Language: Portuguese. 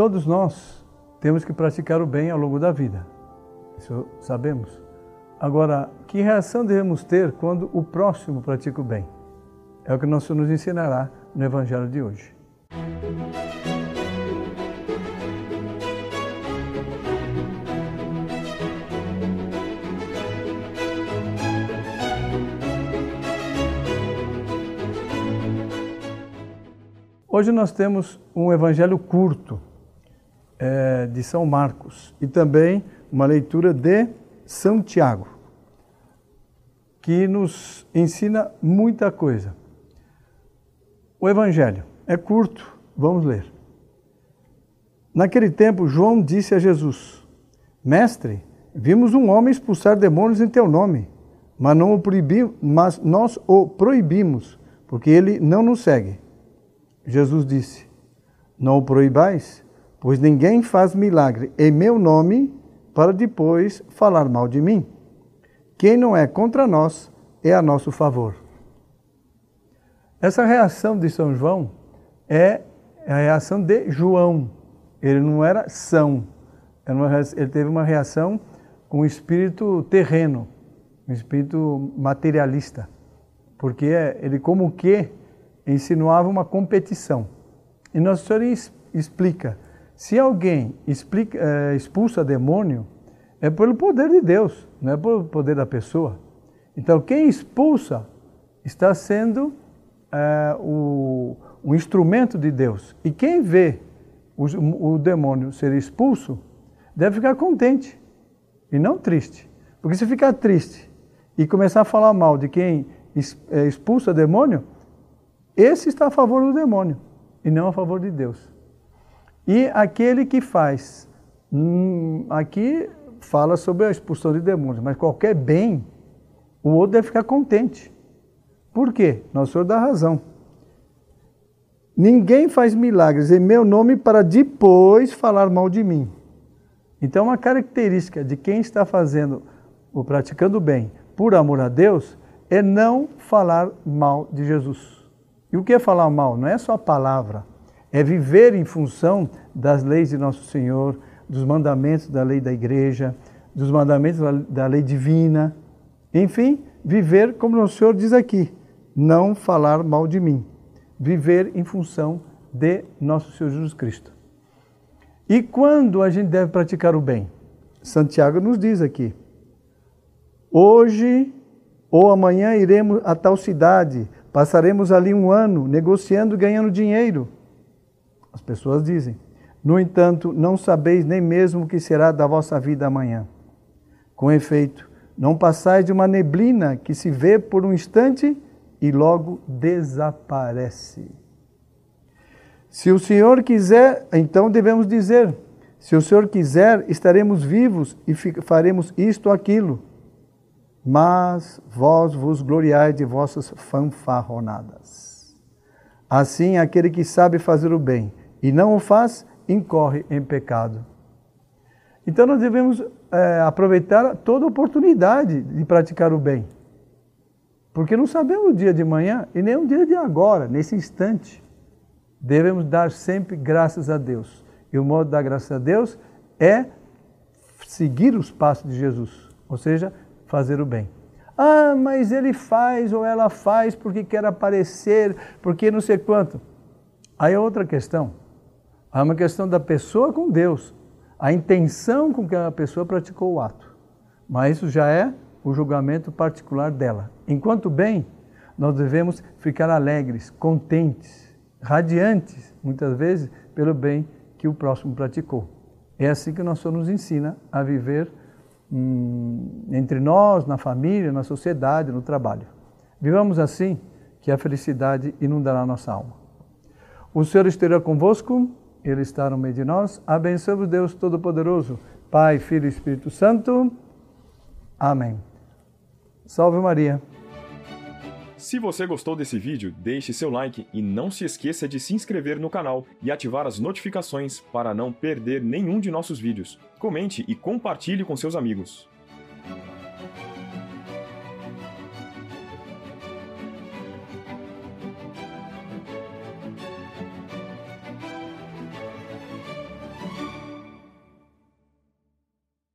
todos nós temos que praticar o bem ao longo da vida. Isso sabemos. Agora, que reação devemos ter quando o próximo pratica o bem? É o que nosso nos ensinará no Evangelho de hoje. Hoje nós temos um evangelho curto é, de São Marcos e também uma leitura de São Tiago, que nos ensina muita coisa. O evangelho é curto, vamos ler. Naquele tempo, João disse a Jesus: Mestre, vimos um homem expulsar demônios em teu nome, mas, não o proibi, mas nós o proibimos, porque ele não nos segue. Jesus disse: Não o proibais, pois ninguém faz milagre em meu nome para depois falar mal de mim. Quem não é contra nós é a nosso favor. Essa reação de São João é a reação de João. Ele não era São. Ele teve uma reação com espírito terreno, um espírito materialista. Porque ele, como que, insinuava uma competição. E Nossa Senhora explica: se alguém explica, é, expulsa demônio, é pelo poder de Deus, não é pelo poder da pessoa. Então, quem expulsa está sendo é, o, o, instrumento de Deus. E quem vê o, o demônio ser expulso deve ficar contente e não triste. Porque se ficar triste e começar a falar mal de quem é, expulsa demônio, esse está a favor do demônio e não a favor de Deus. E aquele que faz, hum, aqui fala sobre a expulsão de demônios, mas qualquer bem, o outro deve ficar contente. Por quê? Nosso Senhor dá razão. Ninguém faz milagres em meu nome para depois falar mal de mim. Então, uma característica de quem está fazendo ou praticando bem por amor a Deus é não falar mal de Jesus. E o que é falar mal? Não é só a palavra, é viver em função das leis de Nosso Senhor, dos mandamentos da lei da igreja, dos mandamentos da lei divina. Enfim, viver como Nosso Senhor diz aqui, não falar mal de mim. Viver em função de Nosso Senhor Jesus Cristo. E quando a gente deve praticar o bem? Santiago nos diz aqui: hoje ou amanhã iremos a tal cidade Passaremos ali um ano negociando e ganhando dinheiro. As pessoas dizem. No entanto, não sabeis nem mesmo o que será da vossa vida amanhã. Com efeito, não passais de uma neblina que se vê por um instante e logo desaparece. Se o Senhor quiser, então devemos dizer: se o Senhor quiser, estaremos vivos e faremos isto ou aquilo mas vós vos gloriai de vossas fanfarronadas. Assim, aquele que sabe fazer o bem e não o faz, incorre em pecado. Então, nós devemos é, aproveitar toda oportunidade de praticar o bem. Porque não sabemos o dia de manhã e nem o dia de agora, nesse instante. Devemos dar sempre graças a Deus. E o modo de dar graças a Deus é seguir os passos de Jesus. Ou seja, fazer o bem. Ah, mas ele faz ou ela faz porque quer aparecer, porque não sei quanto. Aí é outra questão. É uma questão da pessoa com Deus, a intenção com que a pessoa praticou o ato. Mas isso já é o julgamento particular dela. Enquanto bem, nós devemos ficar alegres, contentes, radiantes, muitas vezes, pelo bem que o próximo praticou. É assim que nosso Senhor nos ensina a viver Hum, entre nós, na família, na sociedade, no trabalho. Vivamos assim, que a felicidade inundará nossa alma. O Senhor esteja convosco, Ele está no meio de nós. Abençoe-vos, Deus Todo-Poderoso, Pai, Filho e Espírito Santo. Amém. Salve Maria. Se você gostou desse vídeo, deixe seu like e não se esqueça de se inscrever no canal e ativar as notificações para não perder nenhum de nossos vídeos. Comente e compartilhe com seus amigos.